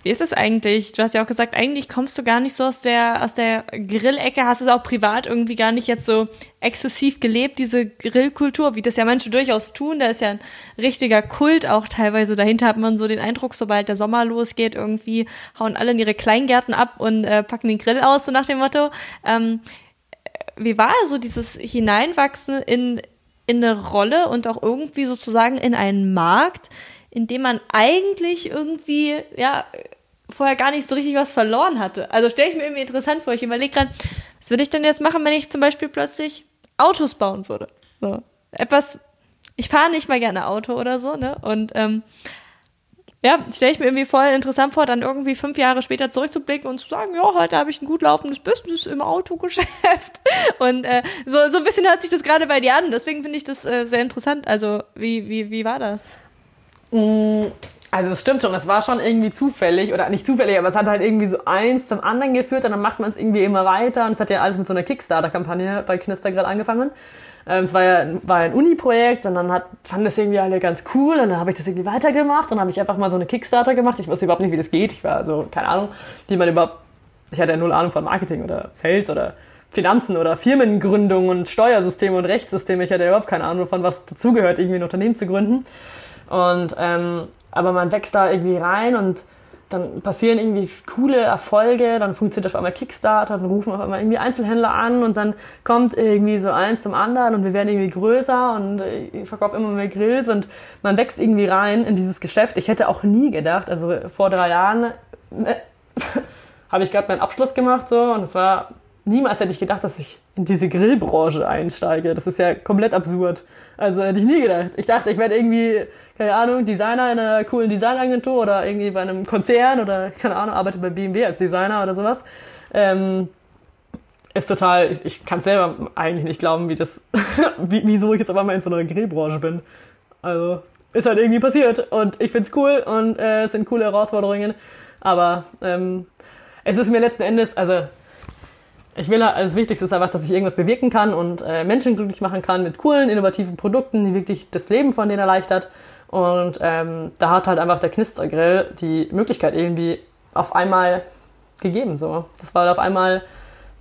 Wie ist es eigentlich? Du hast ja auch gesagt, eigentlich kommst du gar nicht so aus der, aus der Grillecke, hast es auch privat irgendwie gar nicht jetzt so exzessiv gelebt, diese Grillkultur, wie das ja manche durchaus tun. Da ist ja ein richtiger Kult auch teilweise. Dahinter hat man so den Eindruck, sobald der Sommer losgeht, irgendwie hauen alle in ihre Kleingärten ab und äh, packen den Grill aus, so nach dem Motto. Ähm, wie war so dieses Hineinwachsen in, in eine Rolle und auch irgendwie sozusagen in einen Markt, in dem man eigentlich irgendwie, ja, vorher gar nicht so richtig was verloren hatte. Also stelle ich mir irgendwie interessant vor. Ich überlege gerade, was würde ich denn jetzt machen, wenn ich zum Beispiel plötzlich Autos bauen würde? So. Etwas, ich fahre nicht mal gerne Auto oder so, ne? Und ähm, ja, stelle ich mir irgendwie voll interessant vor, dann irgendwie fünf Jahre später zurückzublicken und zu sagen, ja, heute habe ich ein gut laufendes Business im Autogeschäft. Und äh, so, so ein bisschen hört sich das gerade bei dir an. Deswegen finde ich das äh, sehr interessant. Also, wie, wie, wie war das? Mm, also es stimmt schon, es war schon irgendwie zufällig, oder nicht zufällig, aber es hat halt irgendwie so eins zum anderen geführt und dann macht man es irgendwie immer weiter und es hat ja alles mit so einer Kickstarter-Kampagne bei Knistergrill angefangen. Ähm, es war ja war ein Uni-Projekt und dann hat, fanden das irgendwie alle ganz cool und dann habe ich das irgendwie weitergemacht und habe ich einfach mal so eine Kickstarter gemacht. Ich wusste überhaupt nicht, wie das geht. Ich war so, keine Ahnung, wie man überhaupt, ich hatte ja null Ahnung von Marketing oder Sales oder Finanzen oder Firmengründung und Steuersysteme und Rechtssysteme. Ich hatte überhaupt keine Ahnung von was dazugehört, irgendwie ein Unternehmen zu gründen. Und ähm, aber man wächst da irgendwie rein und dann passieren irgendwie coole Erfolge, dann funktioniert auf einmal Kickstarter, dann rufen auf einmal irgendwie Einzelhändler an und dann kommt irgendwie so eins zum anderen und wir werden irgendwie größer und ich verkaufe immer mehr Grills und man wächst irgendwie rein in dieses Geschäft. Ich hätte auch nie gedacht, also vor drei Jahren äh, habe ich gerade meinen Abschluss gemacht so und es war niemals hätte ich gedacht, dass ich in diese Grillbranche einsteige. Das ist ja komplett absurd. Also hätte ich nie gedacht. Ich dachte, ich werde irgendwie, keine Ahnung, Designer in einer coolen Designagentur oder irgendwie bei einem Konzern oder, keine Ahnung, arbeite bei BMW als Designer oder sowas. Ähm, ist total, ich, ich kann selber eigentlich nicht glauben, wie das, wie, wieso ich jetzt auf einmal in so einer Grillbranche bin. Also, ist halt irgendwie passiert und ich find's cool und äh, es sind coole Herausforderungen. Aber ähm, es ist mir letzten Endes, also ich will halt, das Wichtigste ist einfach, dass ich irgendwas bewirken kann und äh, Menschen glücklich machen kann mit coolen, innovativen Produkten, die wirklich das Leben von denen erleichtert. Und ähm, da hat halt einfach der Knistergrill die Möglichkeit irgendwie auf einmal gegeben. So, das war auf einmal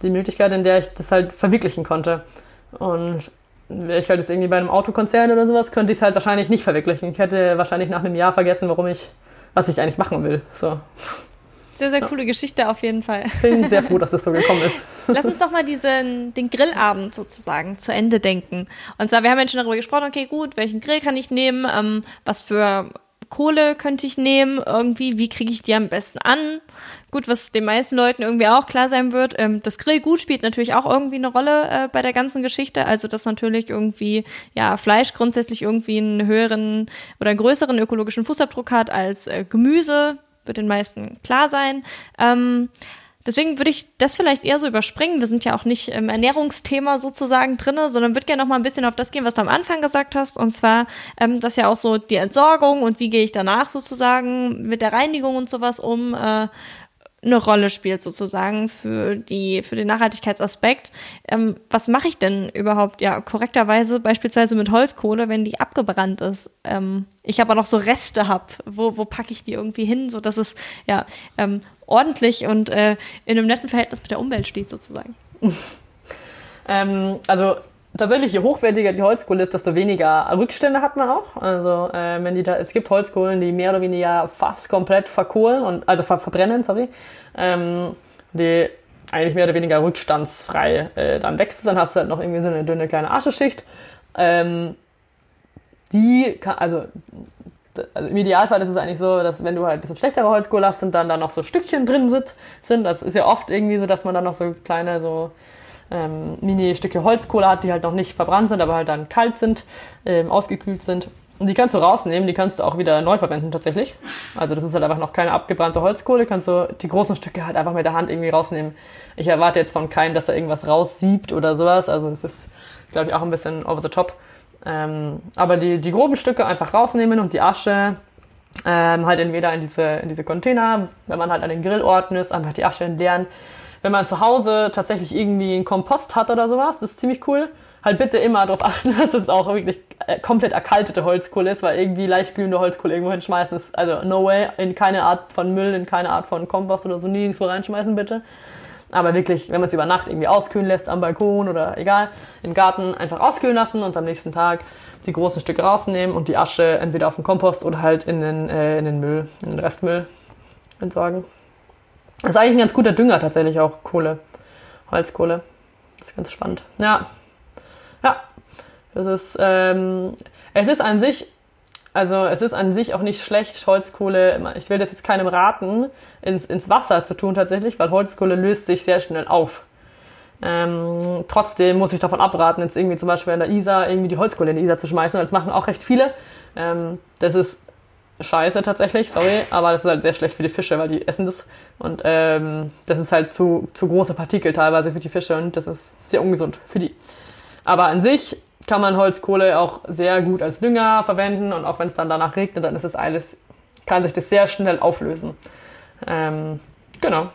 die Möglichkeit, in der ich das halt verwirklichen konnte. Und wäre ich halt jetzt irgendwie bei einem Autokonzern oder sowas, könnte ich es halt wahrscheinlich nicht verwirklichen. Ich hätte wahrscheinlich nach einem Jahr vergessen, warum ich, was ich eigentlich machen will. So. Sehr, sehr coole Geschichte auf jeden Fall. Ich bin sehr froh, dass das so gekommen ist. Lass uns doch mal diesen, den Grillabend sozusagen zu Ende denken. Und zwar, wir haben jetzt schon darüber gesprochen, okay, gut, welchen Grill kann ich nehmen, ähm, was für Kohle könnte ich nehmen, irgendwie, wie kriege ich die am besten an? Gut, was den meisten Leuten irgendwie auch klar sein wird, ähm, das Grillgut spielt natürlich auch irgendwie eine Rolle äh, bei der ganzen Geschichte. Also, dass natürlich irgendwie, ja, Fleisch grundsätzlich irgendwie einen höheren oder einen größeren ökologischen Fußabdruck hat als äh, Gemüse wird den meisten klar sein. Ähm, deswegen würde ich das vielleicht eher so überspringen. Wir sind ja auch nicht im Ernährungsthema sozusagen drinne, sondern würde gerne noch mal ein bisschen auf das gehen, was du am Anfang gesagt hast. Und zwar, ähm, das ja auch so die Entsorgung und wie gehe ich danach sozusagen mit der Reinigung und sowas um. Äh, eine Rolle spielt sozusagen für die für den Nachhaltigkeitsaspekt. Ähm, was mache ich denn überhaupt ja korrekterweise beispielsweise mit Holzkohle, wenn die abgebrannt ist? Ähm, ich aber noch so Reste habe. Wo wo packe ich die irgendwie hin, so dass es ja ähm, ordentlich und äh, in einem netten Verhältnis mit der Umwelt steht sozusagen? ähm, also tatsächlich, je hochwertiger die Holzkohle ist, desto weniger Rückstände hat man auch. Also äh, wenn die da, es gibt Holzkohlen, die mehr oder weniger fast komplett verkohlen und also ver verbrennen, sorry, ähm, die eigentlich mehr oder weniger rückstandsfrei äh, dann wechseln. Dann hast du halt noch irgendwie so eine dünne kleine Ascheschicht. Ähm, die kann, also, also im Idealfall ist es eigentlich so, dass wenn du halt ein bisschen schlechtere Holzkohle hast und dann da noch so Stückchen drin sind, sind, das ist ja oft irgendwie so, dass man dann noch so kleine so ähm, Mini-Stücke Holzkohle hat, die halt noch nicht verbrannt sind, aber halt dann kalt sind, ähm, ausgekühlt sind. Und die kannst du rausnehmen, die kannst du auch wieder neu verwenden tatsächlich. Also das ist halt einfach noch keine abgebrannte Holzkohle, kannst du die großen Stücke halt einfach mit der Hand irgendwie rausnehmen. Ich erwarte jetzt von keinem, dass er irgendwas raussiebt oder sowas. Also das ist, glaube ich, auch ein bisschen over the top. Ähm, aber die, die groben Stücke einfach rausnehmen und die Asche ähm, halt entweder in diese, in diese Container, wenn man halt an den Grillorten ist, einfach die Asche entleeren wenn man zu Hause tatsächlich irgendwie einen Kompost hat oder sowas, das ist ziemlich cool. Halt bitte immer darauf achten, dass es auch wirklich äh, komplett erkaltete Holzkohle ist, weil irgendwie leicht glühende Holzkohle irgendwo hinschmeißen ist, also no way, in keine Art von Müll, in keine Art von Kompost oder so nirgendwo reinschmeißen bitte. Aber wirklich, wenn man es über Nacht irgendwie auskühlen lässt am Balkon oder egal, im Garten einfach auskühlen lassen und am nächsten Tag die großen Stücke rausnehmen und die Asche entweder auf den Kompost oder halt in den, äh, in den Müll, in den Restmüll entsorgen. Das ist eigentlich ein ganz guter Dünger tatsächlich auch, Kohle. Holzkohle. Das ist ganz spannend. Ja. Ja. Das ist, ähm, es ist an sich, also es ist an sich auch nicht schlecht, Holzkohle, ich will das jetzt keinem raten, ins, ins Wasser zu tun tatsächlich, weil Holzkohle löst sich sehr schnell auf. Ähm, trotzdem muss ich davon abraten, jetzt irgendwie zum Beispiel in der Isar irgendwie die Holzkohle in die Isar zu schmeißen. Das machen auch recht viele. Ähm, das ist scheiße tatsächlich, sorry, aber das ist halt sehr schlecht für die Fische, weil die essen das. Und ähm, das ist halt zu, zu große Partikel teilweise für die Fische und das ist sehr ungesund für die. Aber an sich kann man Holzkohle auch sehr gut als Dünger verwenden und auch wenn es dann danach regnet, dann ist es alles, kann sich das sehr schnell auflösen. Ähm, genau.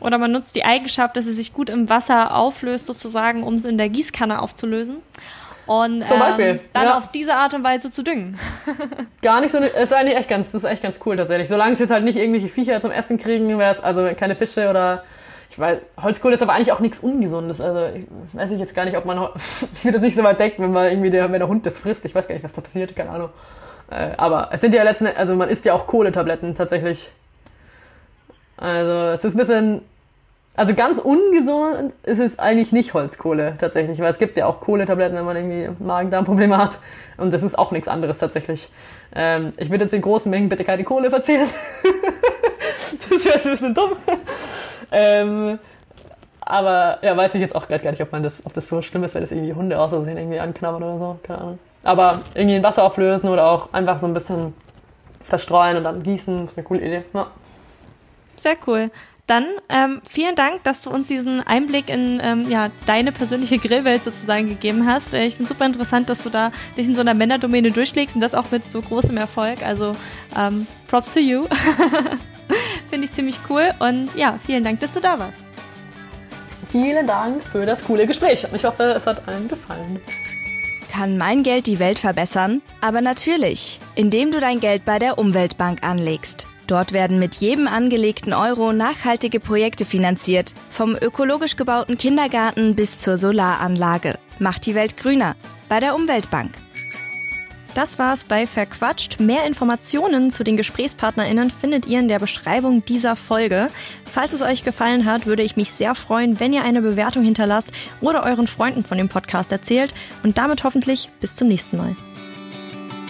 Oder man nutzt die Eigenschaft, dass es sich gut im Wasser auflöst, sozusagen, um es in der Gießkanne aufzulösen und Zum Beispiel, ähm, dann ja. auf diese Art und Weise zu düngen. Gar nicht so, ist eigentlich echt ganz, das ist echt ganz cool tatsächlich. Solange es jetzt halt nicht irgendwelche Viecher zum Essen kriegen, wäre es also keine Fische oder ich weiß, Holzkohle ist aber eigentlich auch nichts Ungesundes. Also ich weiß ich jetzt gar nicht, ob man, ich würde das nicht so weit denken, wenn man irgendwie der, wenn der Hund das frisst. Ich weiß gar nicht, was da passiert, keine Ahnung. Äh, aber es sind ja letzten, also man isst ja auch Kohletabletten tatsächlich. Also es ist ein bisschen also ganz ungesund ist es eigentlich nicht Holzkohle tatsächlich, weil es gibt ja auch Kohletabletten, wenn man irgendwie Magen-Darm-Probleme hat. Und das ist auch nichts anderes tatsächlich. Ähm, ich würde jetzt in großen Mengen bitte keine Kohle verzehren. das wäre ein bisschen dumm. Ähm, Aber ja, weiß ich jetzt auch gerade gar nicht, ob man das, ob das so schlimm ist, weil das irgendwie Hunde aussehen, irgendwie anknabbern oder so. Keine Ahnung. Aber irgendwie in Wasser auflösen oder auch einfach so ein bisschen verstreuen und dann gießen, ist eine coole Idee. Ja. Sehr cool. Dann ähm, vielen Dank, dass du uns diesen Einblick in ähm, ja, deine persönliche Grillwelt sozusagen gegeben hast. Äh, ich finde super interessant, dass du da dich in so einer Männerdomäne durchlegst und das auch mit so großem Erfolg. Also ähm, Props to you. finde ich ziemlich cool. Und ja, vielen Dank, dass du da warst. Vielen Dank für das coole Gespräch. Ich hoffe, es hat allen gefallen. Kann mein Geld die Welt verbessern? Aber natürlich, indem du dein Geld bei der Umweltbank anlegst. Dort werden mit jedem angelegten Euro nachhaltige Projekte finanziert, vom ökologisch gebauten Kindergarten bis zur Solaranlage. Macht die Welt grüner bei der Umweltbank. Das war's bei Verquatscht. Mehr Informationen zu den GesprächspartnerInnen findet ihr in der Beschreibung dieser Folge. Falls es euch gefallen hat, würde ich mich sehr freuen, wenn ihr eine Bewertung hinterlasst oder euren Freunden von dem Podcast erzählt und damit hoffentlich bis zum nächsten Mal.